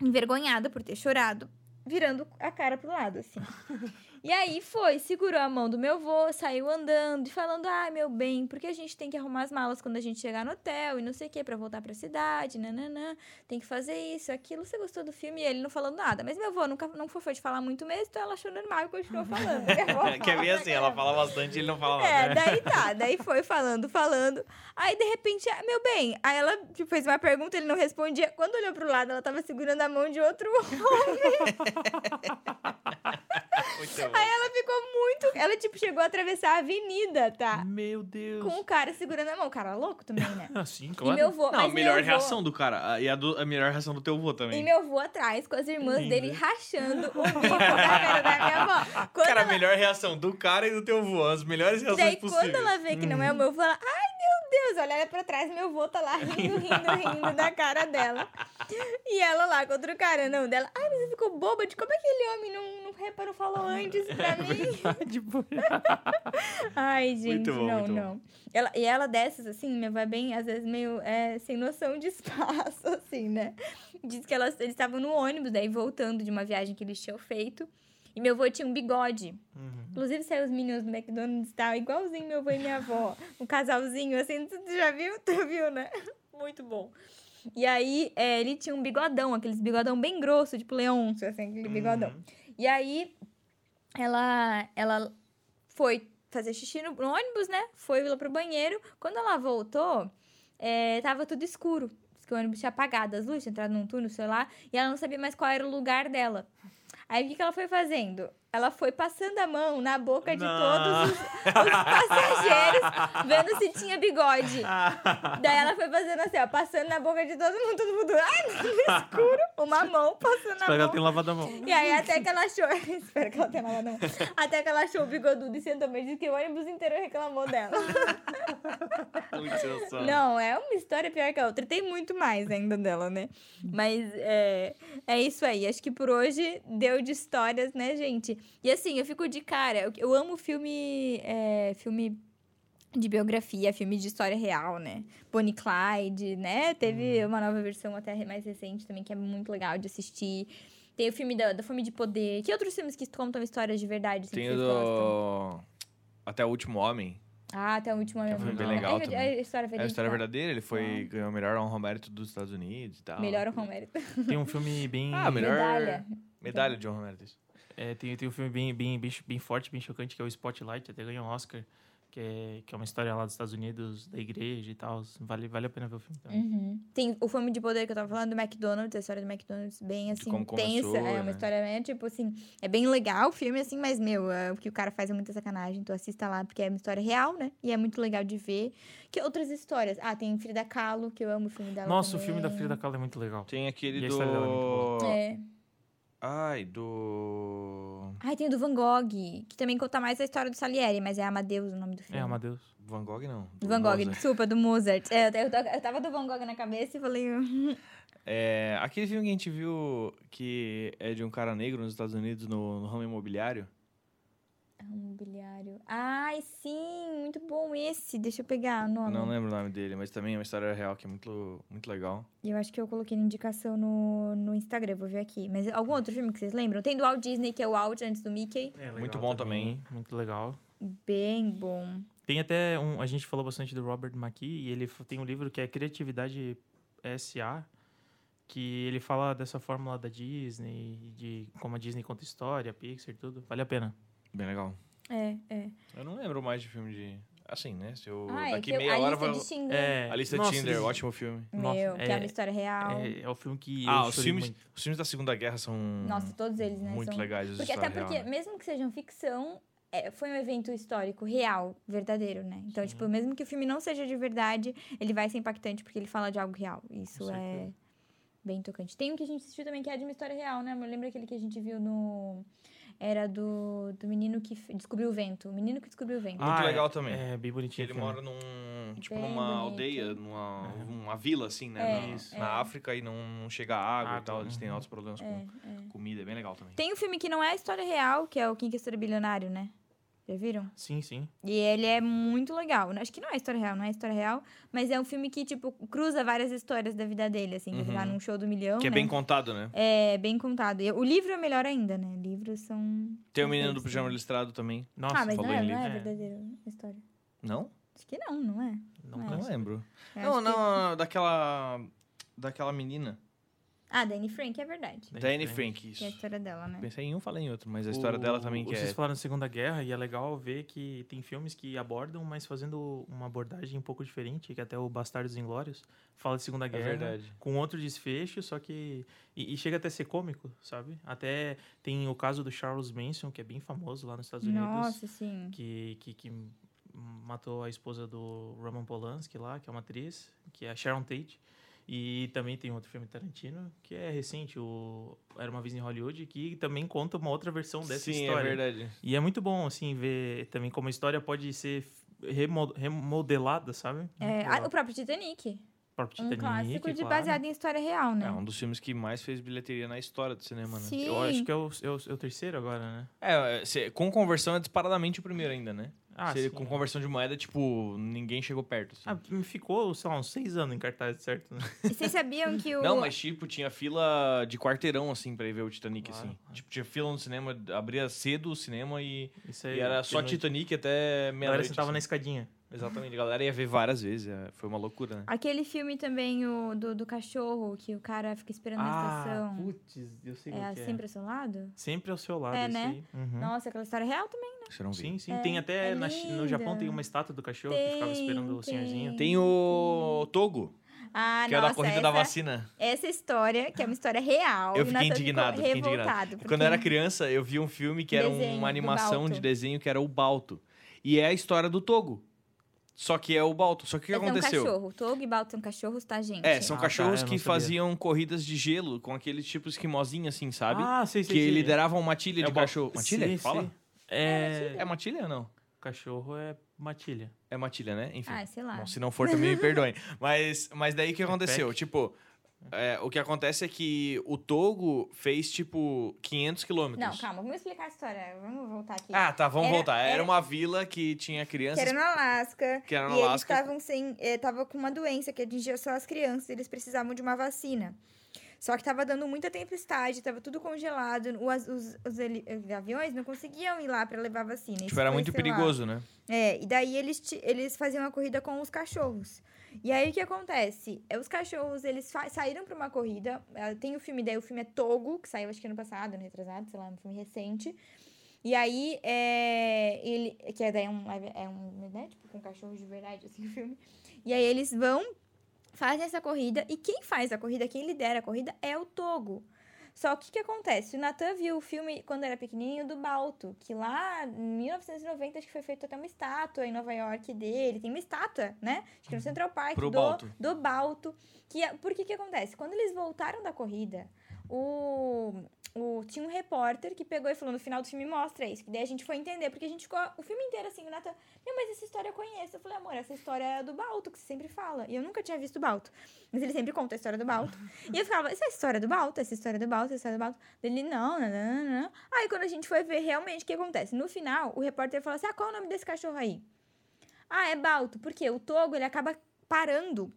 envergonhada por ter chorado, virando a cara pro lado, assim. E aí foi, segurou a mão do meu avô, saiu andando e falando: ai, meu bem, porque a gente tem que arrumar as malas quando a gente chegar no hotel e não sei o que, pra voltar pra cidade, nananã, tem que fazer isso, aquilo. Você gostou do filme? E ele não falando nada. Mas meu avô nunca não foi de falar muito mesmo, então ela achou normal e continuou falando. Minha avó que é fala assim, ela fala bastante e ele não fala É, nada. né? daí tá. Daí foi falando, falando. Aí, de repente, ah, meu bem, aí ela tipo, fez uma pergunta, ele não respondia. Quando olhou pro lado, ela tava segurando a mão de outro Muito bom. Aí ela ficou muito. Ela, tipo, chegou a atravessar a avenida, tá? Meu Deus. Com o cara segurando a mão. O cara louco também, né? Assim, E claro. meu avô. Não, a melhor avô- reação do cara. a- E a, do- a melhor reação do teu avô E também. meu avô atrás, com as irmãs Lindo. dele rachando o bico da cara da minha avó. Quando Cara, a ela- melhor reação do cara e do teu avô. As melhores reações Daí, possíveis. quando ela vê que não é o meu avô, ela, ai meu Deus, olha ela pra trás, meu avô tá lá rindo, rindo, rindo da cara dela. E ela lá com outro cara, não, dela, ai, mas você ficou boba de como aquele homem não, não reparou, falou antes pra mim. Tipo, Ai, gente, bom, não, não. Ela, e ela dessas, assim, minha avó é bem, às vezes, meio é, sem noção de espaço, assim, né? Diz que elas, eles estavam no ônibus, daí voltando de uma viagem que eles tinham feito. E meu avô tinha um bigode. Uhum. Inclusive, saiu os Minions do McDonald's e tal, igualzinho meu avô e minha avó. Um casalzinho, assim, tu já viu? Tu viu, né? Muito bom. E aí, é, ele tinha um bigodão, aqueles bigodão bem grosso, tipo Leôncio, assim, aquele bigodão. E aí, ela, ela foi fazer xixi no, no ônibus, né? Foi lá pro banheiro. Quando ela voltou, é, tava tudo escuro. Que o ônibus tinha apagado as luzes, tinha entrado num túnel, sei lá. E ela não sabia mais qual era o lugar dela. Aí, o que, que ela foi fazendo? Ela foi passando a mão na boca de Não. todos os, os passageiros, vendo se tinha bigode. Daí ela foi fazendo assim, ó, passando na boca de todo mundo, todo mundo, ai, no escuro, uma mão passando na Espero que ela mão. tenha lavado a mão. E aí, até que ela achou. Espero que ela tenha lavado a mão. Até que ela achou o bigodudo e sentou mesmo, disse que o ônibus inteiro reclamou dela. Muito. Não, é uma história pior que a outra. Tem muito mais ainda dela, né? Mas é, é isso aí. Acho que por hoje deu de histórias, né, gente? E assim, eu fico de cara. Eu, amo filme. é, filme de biografia, filme de história real, né? Bonnie Clyde, né? Teve uma nova versão até mais recente também, que é muito legal de assistir. Tem o filme da, da Fome de Poder. Que outros filmes que contam histórias de verdade? assim, Tem o do. Até o último homem. Ah, até o último É um filme bem legal é, também. É, a história É a história verdadeira, ele foi ganhou o melhor honra mérito dos Estados Unidos e tal. Melhor o mérito. Tem um filme bem. Ah, melhor. Medalha. Medalha de honra mérito. É, tem, tem um filme bem, bem, bem, bem forte, bem chocante, que é o Spotlight, até ganhou um Oscar, que é, que é uma história lá dos Estados Unidos, da igreja e tal. Vale, vale a pena ver o filme também. Uhum. Tem o Fome de Poder que eu tava falando do McDonald's, a história do McDonald's bem assim, como tensa. começou, É uma né? história bem, tipo assim, é bem legal o filme, assim, mas, meu, é, o que o cara faz é muita sacanagem. Então assista lá, porque é uma história real, né? E é muito legal de ver. Que outras histórias? Ah, tem Frida Kahlo, que eu amo o filme dela. Nossa, o também. filme da Frida Kahlo é muito legal. Tem aquele E a história dela é muito do. É. Ai, do. Ai, tem o do Van Gogh, que também conta mais a história do Salieri, mas é Amadeus o nome do filme. É, Amadeus. Van Gogh não. Do Van Gogh, Mozart. desculpa, do Mozart. É, eu, eu, eu tava do Van Gogh na cabeça e falei. É, aquele filme que a gente viu que é de um cara negro nos Estados Unidos no, no ramo imobiliário. Imobiliário. Ai, sim, muito bom esse. Deixa eu pegar o nome. Não lembro o nome dele, mas também é uma história real que é muito, muito legal. Eu acho que eu coloquei na indicação no, no Instagram, vou ver aqui. Mas algum outro filme que vocês lembram? Tem do Walt Disney, que é o Walt antes do Mickey. É, Muito bom também. Muito legal. Bem bom. Tem até um. A gente falou bastante do Robert McKee e ele tem um livro que é Criatividade SA, que ele fala dessa fórmula da Disney, de como a Disney conta história, Pixar e tudo. Vale a pena. Bem legal. É, é. Eu não lembro mais de filme de. Assim, né? Se eu. Ah, é daqui eu- meia a hora lista vai. É, A lista nossa, de Tinder, ótimo filme. Meu, Nossa, que é é- uma história real. É, é o filme que. Ah, eu os filmes, muito. os filmes da Segunda Guerra são. Nossa, todos eles, né? Muito são... legais. os Porque até porque, real, né? mesmo que sejam ficção, é, foi um evento histórico real, verdadeiro, né? Então, Sim. tipo, mesmo que o filme não seja de verdade, ele vai ser impactante porque ele fala de algo real. Isso é. Bem tocante. Tem um que a gente assistiu também que é de uma história real, né? Lembra aquele que a gente viu no. Era do, do menino que descobriu o vento. O menino que descobriu o vento. Muito é- legal também. É, bem bonitinho. Ele mora num. Tipo, Bem numa bonito. aldeia, numa É. uma vila, assim, né? É, na, Isso. na é. África e não, não chega água Água, e tal. Eles têm uhum. altos problemas É, com é. comida. É bem legal também. Tem um filme que não é história real, que é o Quem Quer Ser Bilionário, né? Já viram? Sim, sim. E ele é muito legal. Acho que não é história real, não é história real, mas é um filme que, tipo, cruza várias histórias da vida dele, assim. Ele tá Uhum. num show do milhão, Que é né? bem contado, né? É bem contado. E o livro é melhor ainda, né? Livros são... Tem o menino do pijama né? listrado também. Nossa, Ah, mas não falou é, em não é livro. verdadeira história. Não? Acho que não, não é. não não Não conheço. lembro. Eu Não, acho que- não, daquela. Daquela menina. Ah, da Anne Frank é verdade. Daí Da Anne tem. Frank, Que é a isso. história dela, né? Pensei em um, falei em outro, mas a história dela também que Vocês é. falaram da Segunda Guerra e é legal ver que tem filmes que abordam, mas fazendo uma abordagem um pouco diferente, que até o Bastardos Inglórios fala de Segunda É Guerra. verdade. Com outro desfecho, só que... E, e chega até a ser cômico, sabe? Até tem o caso do Charles Manson, que é bem famoso lá nos Estados Unidos. Nossa, sim. que, que, que matou a esposa do Roman Polanski lá, que é uma atriz, que é a Sharon Tate. E também tem outro filme Tarantino, que é recente, o Era Uma Vez em Hollywood, que também conta uma outra versão dessa Sim, história. é verdade. E é muito bom, assim, ver também como a história pode ser remo- remodelada, sabe? É, ah, o próprio Titanic. O próprio Um clássico de claro. baseado em história real, né? É um dos filmes que mais fez bilheteria na história do cinema, né? Sim. Eu acho que é o, é o- é o terceiro agora, né? É, se- com conversão é disparadamente o primeiro ainda, né? Ah, Se- sim. com conversão de moeda, tipo, ninguém chegou perto. assim. Ah, ficou, sei lá, uns seis anos em cartaz, certo? Né? E vocês sabiam que o... Não, mas tipo, tinha fila de quarteirão, assim, pra ir ver o Titanic, Claro, assim. claro. Tipo, tinha fila no cinema, abria cedo o cinema e, Isso e era só noite. Titanic até A galera meia-noite. sentava assim. na escadinha. Exatamente, a galera ia ver várias vezes, é, foi uma loucura, né? Aquele filme também, o do, do cachorro, que o cara fica esperando na Ah, estação. putz, eu sei é que é. sempre ao seu lado? Sempre ao seu lado, É, né? Uhum. Nossa, aquela história real também. Você não viu. Sim, sim. É, tem até é na no Japão tem uma estátua do cachorro que ficava Tem, esperando o senhorzinho. Tem o Togo, Ah, que é nossa, da corrida essa, da vacina. essa história, que é uma história real. Eu fiquei indignado, fiquei indignado. revoltado. Quando porque- eu era criança, eu vi um filme que era Desenho uma animação de desenho que era o Balto. E é a história do Togo. Só que é o Balto. Só que o que aconteceu? É um cachorro. Togo e Balto são cachorros, tá, gente? É, são Ah, tá, cachorros não que sabia. faziam corridas de gelo com aqueles tipos esquimosinho assim, sabe? Ah, sei, sei, que sei. lideravam uma tilha É de cachorro. Matilha? Sei, Fala. sei. É... É matilha ou não? Cachorro é matilha. É matilha, né? Enfim. Ah, sei lá. Bom, se não for, também me perdoem. Mas, mas daí o que aconteceu? Peck. Tipo, é, o que acontece é que o Togo fez, tipo, 500 quilômetros. Não, calma, vamos explicar a história. Vamos voltar aqui. Ah, tá, vamos Era- voltar. Era, era- uma vila que tinha que crianças... era no Alasca. Que era no e Alasca. eles estavam sem. Eh, tava com uma doença que atingia só as crianças. Eles precisavam de uma vacina. Só que tava dando muita tempestade, tava tudo congelado. Os, os os aviões não conseguiam ir lá pra levar vacina. Tipo, era muito sei lá, perigoso, né? É, e daí eles, eles faziam a corrida com os cachorros. E aí o que acontece? É, Os cachorros, eles saíram pra uma corrida. eh, Tem o filme daí, o filme é Togo, que saiu acho que ano passado, ano retrasado, sei lá, um filme recente. E aí, é, ele, que é daí um, live- é um, né, tipo, com cachorros de verdade, assim, o filme. E aí eles vão, fazem essa corrida, e quem faz a corrida, quem lidera a corrida é o Togo. Só que o que acontece? O Natan viu o filme, quando era pequenininho, do Balto, que lá em 1990 acho que foi feita até uma estátua em Nova York dele. Tem uma estátua, né? Acho que no Central Park Pro do Balto. do Balto. Que, é- por que que acontece? Quando eles voltaram da corrida, o, o, tinha um repórter que pegou e falou no final do filme, mostra isso. Que daí a gente foi entender, porque a gente ficou o filme inteiro assim, o Nathan, meu, mas essa história eu conheço. Eu falei, amor, essa história é do Balto, que você sempre fala. E eu nunca tinha visto o Balto. Mas ele sempre conta a história do Balto. e eu ficava, essa é a história do Balto, essa é história do Balto, essa é história do Balto. Ele, não, não, não, não, não. Aí quando a gente foi ver realmente o que acontece, no final, o repórter falou assim, ah, qual é o nome desse cachorro aí? Ah, é Balto. Por quê? O Togo, ele acaba parando.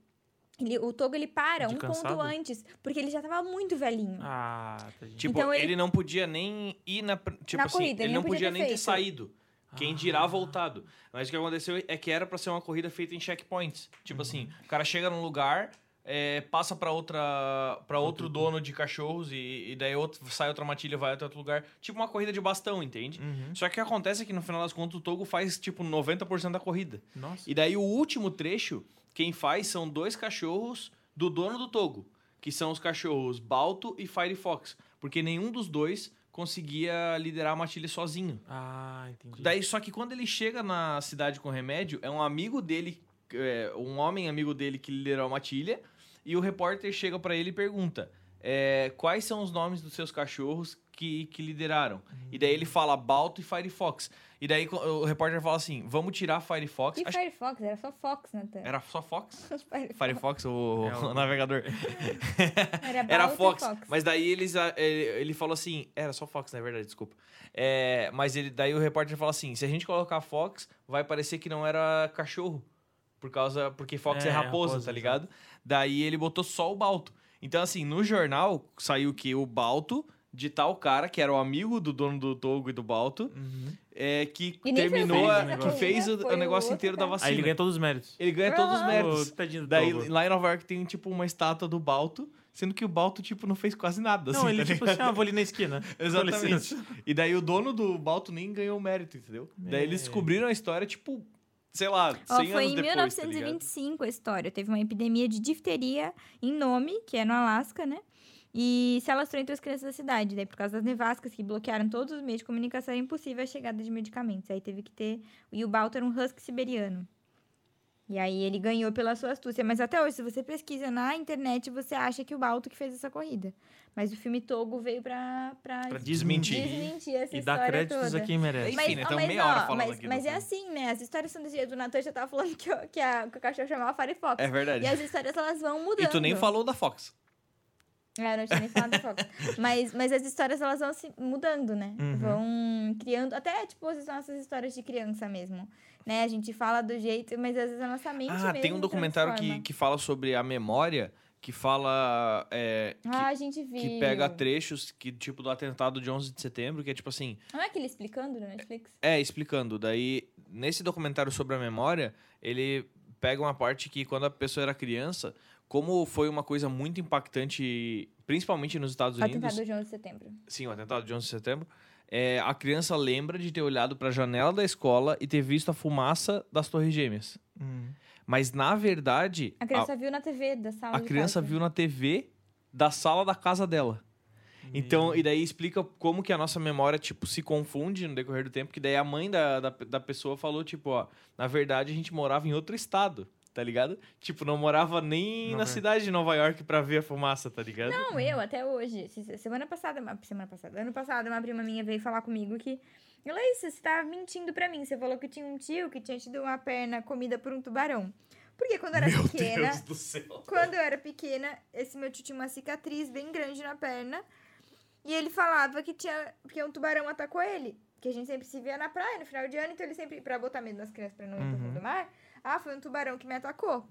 Ele, o Togo, ele para De um cansado? ponto antes, porque ele já tava muito velhinho. Ah, tadinho. Tipo, Então ele... ele- não podia nem ir na... Tipo Na assim, corrida, ele não podia, nem ter feito. saído. Quem Ah. dirá voltado. Mas o que aconteceu é que era pra ser uma corrida feita em checkpoints. Tipo assim, o cara chega num lugar, é, passa pra outra para outro dono de cachorros e, e daí outro, sai outra matilha, vai até outro lugar. Tipo uma corrida de bastão, entende? Uhum. Só que o que acontece é que no final das contas o Togo faz tipo 90% da corrida. Nossa. E daí o último trecho, quem faz são dois cachorros do dono do Togo, que são os cachorros Balto e Firefox, porque nenhum dos dois conseguia liderar a matilha sozinho. Ah, entendi. Daí só que quando ele chega na cidade com remédio, é um amigo dele, é, um homem amigo dele que liderou a matilha, e o repórter chega pra ele e pergunta: é, quais são os nomes dos seus cachorros que, que lideraram. E daí ele fala Balto e Firefox. E daí o repórter fala assim: vamos tirar Firefox. E Acho- Firefox? Era só Fox, Nathan. Era só Fox? Firefox. Firefox, o, É, o- navegador. Era, Era e Fox. Fox. Mas daí eles, ele, ele falou assim: era só Fox, na verdade, desculpa. É, mas ele, daí o repórter fala assim: se a gente colocar Fox, vai parecer que não era cachorro. Por causa. Porque Fox é, É, raposa, raposa, tá ligado? Daí ele botou só o Balto. Então, assim, no jornal saiu que o Balto de tal cara, que era o amigo do dono do Togo e do Balto, Uhum. é, que E foi terminou, que a- fez a que fez o, foi o negócio o inteiro da vacina. Aí ele ganha todos os méritos. Ele ganha todos os Aham. méritos. Tadinho Daí Togo. lá em Nova York tem, tipo, uma estátua do Balto, sendo que o Balto, tipo, não fez quase nada. Não, assim, ele tá tipo assim, ah, vou ali na esquina. Exatamente. E daí o dono do Balto nem ganhou mérito, entendeu? Daí eles É. descobriram a história, tipo, sei lá, 100 Ó, foi anos em depois, tá ligado? 1925 a história. Teve uma epidemia de difteria em Nome, que é no Alasca, né? E se alastrou entre as crianças da cidade. Daí, por causa das nevascas que bloquearam todos os meios de comunicação, era impossível a chegada de medicamentos. Aí teve que ter. E o Balto era um husky siberiano. E aí ele ganhou pela sua astúcia. Mas até hoje, se você pesquisa na internet, você acha que o Balto que fez essa corrida. Mas o filme Togo veio pra, pra, Pra desmentir. desmentir essa E dá história créditos toda. a quem merece. Mas, tamo mas, meia hora ó, falando mas, aqui mas é filme. assim, né? As histórias são desse jeito. O Natan já tava falando que, o- que, a, que o cachorro chamava Firefox. É verdade. E as histórias, elas vão mudando. E tu nem falou da Fox. É, não tinha nem falado da Fox. mas, mas as histórias, elas vão se mudando, né? Uhum. Vão criando... Até, tipo, as nossas histórias de criança mesmo. Né? A gente fala do jeito, mas às vezes a nossa mente Ah, tem um documentário que, transforma. que fala sobre a memória, que fala... é, que, Ah, a gente viu. que pega trechos, que tipo, do atentado de 11 de setembro, que é tipo assim... Não é aquele explicando no Netflix? É, explicando. Daí, nesse documentário sobre a memória, ele pega uma parte que quando a pessoa era criança, como foi uma coisa muito impactante, principalmente nos Estados O Unidos. atentado de 11 de setembro. Sim, o atentado de 11 de setembro. é, a criança lembra de ter olhado para a janela da escola e ter visto a fumaça das Torres Gêmeas. Hum. Mas, na verdade, A criança viu na TV da sala a, a de criança casa. viu na TV da sala da casa dela. Então, E- e daí explica como que a nossa memória, tipo, se confunde no decorrer do tempo, que daí a mãe da, da, da pessoa falou, tipo, ó, na verdade a gente morava em outro estado, tá ligado? Tipo, não morava nem Não na é. cidade de Nova York pra ver a fumaça, tá ligado? Não, eu até hoje. Se- Semana passada, semana passada, ano passado, uma prima minha veio falar comigo que. Laísa, você tava mentindo pra mim. Você falou que tinha um tio que tinha tido uma perna comida por um tubarão. Porque quando eu era Meu pequena. Deus do céu. Quando eu era pequena, esse meu tio tinha uma cicatriz bem grande na perna. E ele falava que tinha. Porque um tubarão atacou ele. Que a gente sempre se via na praia no final de ano, então ele sempre, pra botar medo nas crianças pra não ir pro fundo Uhum. do mar, ah, foi um tubarão que me atacou.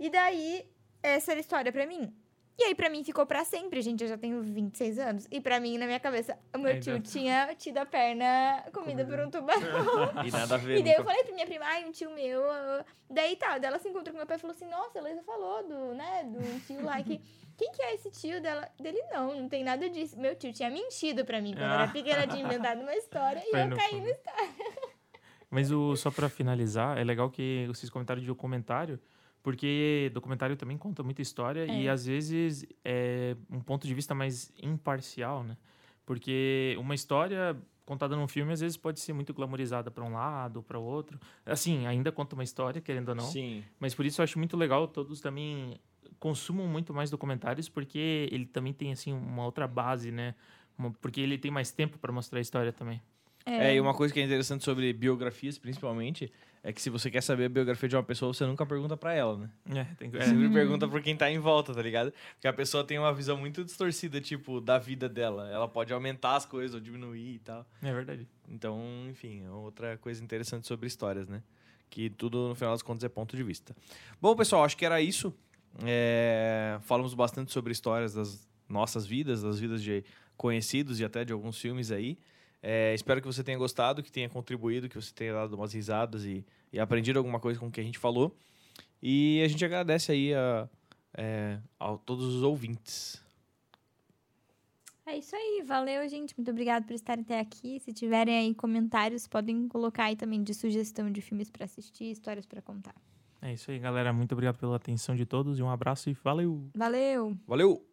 E daí, essa era a história pra mim. E aí, pra mim, ficou pra sempre, gente. Eu já tenho 26 anos. E pra mim, na minha cabeça, o meu Ainda- tio tinha tido a perna comida por um tubarão. E nada a ver. E daí eu nunca- falei pra minha prima, ai, um tio meu. Daí tá, daí ela se encontrou com meu pai e falou assim: Nossa, a Heloísa falou do, né, do tio lá que. Quem que é esse tio dela? Dele não, não tem nada disso. Meu tio tinha mentido pra mim quando eu Ah. era pequena, tinha inventado uma história e eu caí no história. Mas o, só pra finalizar, é legal que vocês comentaram de documentário, porque documentário também conta muita história e É. às vezes é um ponto de vista mais imparcial, né? Porque uma história contada num filme às vezes pode ser muito glamorizada para um lado, para o outro. Assim, ainda conta uma história, querendo ou não. Sim. Mas por isso eu acho muito legal todos também consumam muito mais documentários, porque ele também tem assim uma outra base, né? Porque ele tem mais tempo para mostrar a história também. É, e uma coisa que é interessante sobre biografias, principalmente, é que se você quer saber a biografia de uma pessoa, você nunca pergunta pra ela, né? É, tem, Você é, sempre pergunta por quem tá em volta, tá ligado? Porque a pessoa tem uma visão muito distorcida, tipo, da vida dela. Ela pode aumentar as coisas ou diminuir e tal. é verdade. Então, enfim, é outra coisa interessante sobre histórias, né? Que tudo, no final das contas, é ponto de vista. Bom, pessoal, acho que era isso. É, Falamos bastante sobre histórias das nossas vidas, das vidas de conhecidos e até de alguns filmes aí. É, espero que você tenha gostado, que tenha contribuído, que você tenha dado umas risadas e, e aprendido alguma coisa com o que a gente falou. E a gente agradece aí a, é, a todos os ouvintes. É isso aí, valeu, gente. Muito obrigada por estarem até aqui. Se tiverem aí comentários, podem colocar aí também de sugestão de filmes pra assistir, histórias pra contar. É isso aí, galera. Muito obrigado pela atenção de todos e um abraço e valeu! Valeu! Valeu!